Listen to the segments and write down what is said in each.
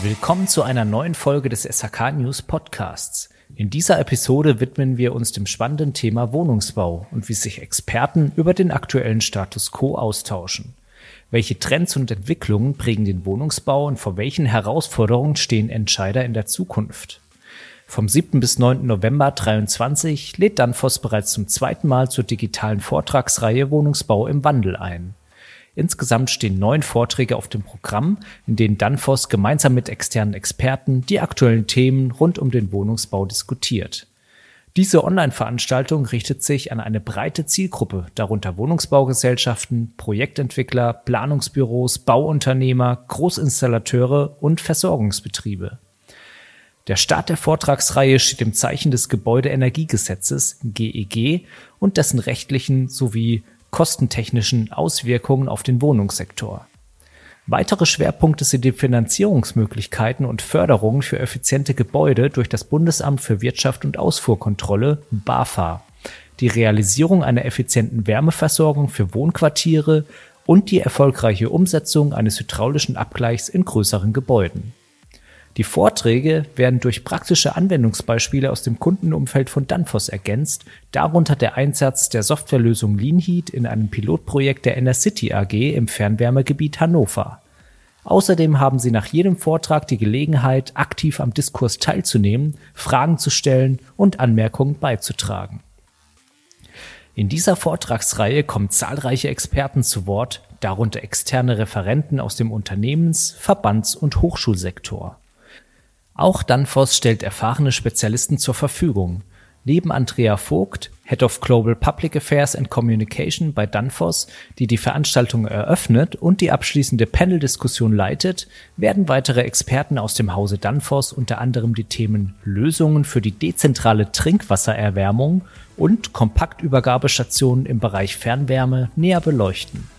Willkommen zu einer neuen Folge des SHK News Podcasts. In dieser Episode widmen wir uns dem spannenden Thema Wohnungsbau und wie sich Experten über den aktuellen Status quo austauschen. Welche Trends und Entwicklungen prägen den Wohnungsbau und vor welchen Herausforderungen stehen Entscheider in der Zukunft? Vom 7. bis 9. November 23 lädt Danfoss bereits zum zweiten Mal zur digitalen Vortragsreihe Wohnungsbau im Wandel ein. Insgesamt stehen neun Vorträge auf dem Programm, in denen Danfoss gemeinsam mit externen Experten die aktuellen Themen rund um den Wohnungsbau diskutiert. Diese Online-Veranstaltung richtet sich an eine breite Zielgruppe, darunter Wohnungsbaugesellschaften, Projektentwickler, Planungsbüros, Bauunternehmer, Großinstallateure und Versorgungsbetriebe. Der Start der Vortragsreihe steht im Zeichen des Gebäudeenergiegesetzes GEG e und dessen rechtlichen sowie kostentechnischen Auswirkungen auf den Wohnungssektor. Weitere Schwerpunkte sind die Finanzierungsmöglichkeiten und Förderungen für effiziente Gebäude durch das Bundesamt für Wirtschaft und Ausfuhrkontrolle BAFA, die Realisierung einer effizienten Wärmeversorgung für Wohnquartiere und die erfolgreiche Umsetzung eines hydraulischen Abgleichs in größeren Gebäuden. Die Vorträge werden durch praktische Anwendungsbeispiele aus dem Kundenumfeld von Danfoss ergänzt, darunter der Einsatz der Softwarelösung Leanheat in einem Pilotprojekt der Enercity AG im Fernwärmegebiet Hannover. Außerdem haben Sie nach jedem Vortrag die Gelegenheit, aktiv am Diskurs teilzunehmen, Fragen zu stellen und Anmerkungen beizutragen. In dieser Vortragsreihe kommen zahlreiche Experten zu Wort, darunter externe Referenten aus dem Unternehmens-, Verbands- und Hochschulsektor. Auch Danfoss stellt erfahrene Spezialisten zur Verfügung. Neben Andrea Vogt, Head of Global Public Affairs and Communication bei Danfoss, die die Veranstaltung eröffnet und die abschließende Panel-Diskussion leitet, werden weitere Experten aus dem Hause Danfoss unter anderem die Themen Lösungen für die dezentrale Trinkwassererwärmung und Kompaktübergabestationen im Bereich Fernwärme näher beleuchten.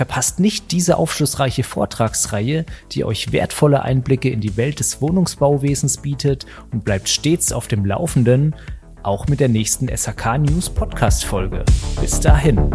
Verpasst nicht diese aufschlussreiche Vortragsreihe, die euch wertvolle Einblicke in die Welt des Wohnungsbauwesens bietet und bleibt stets auf dem Laufenden, auch mit der nächsten SAK News Podcast Folge. Bis dahin.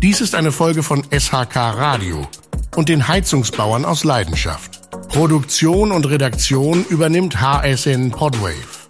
Dies ist eine Folge von SHK Radio und den Heizungsbauern aus Leidenschaft. Produktion und Redaktion übernimmt HSN Podwave.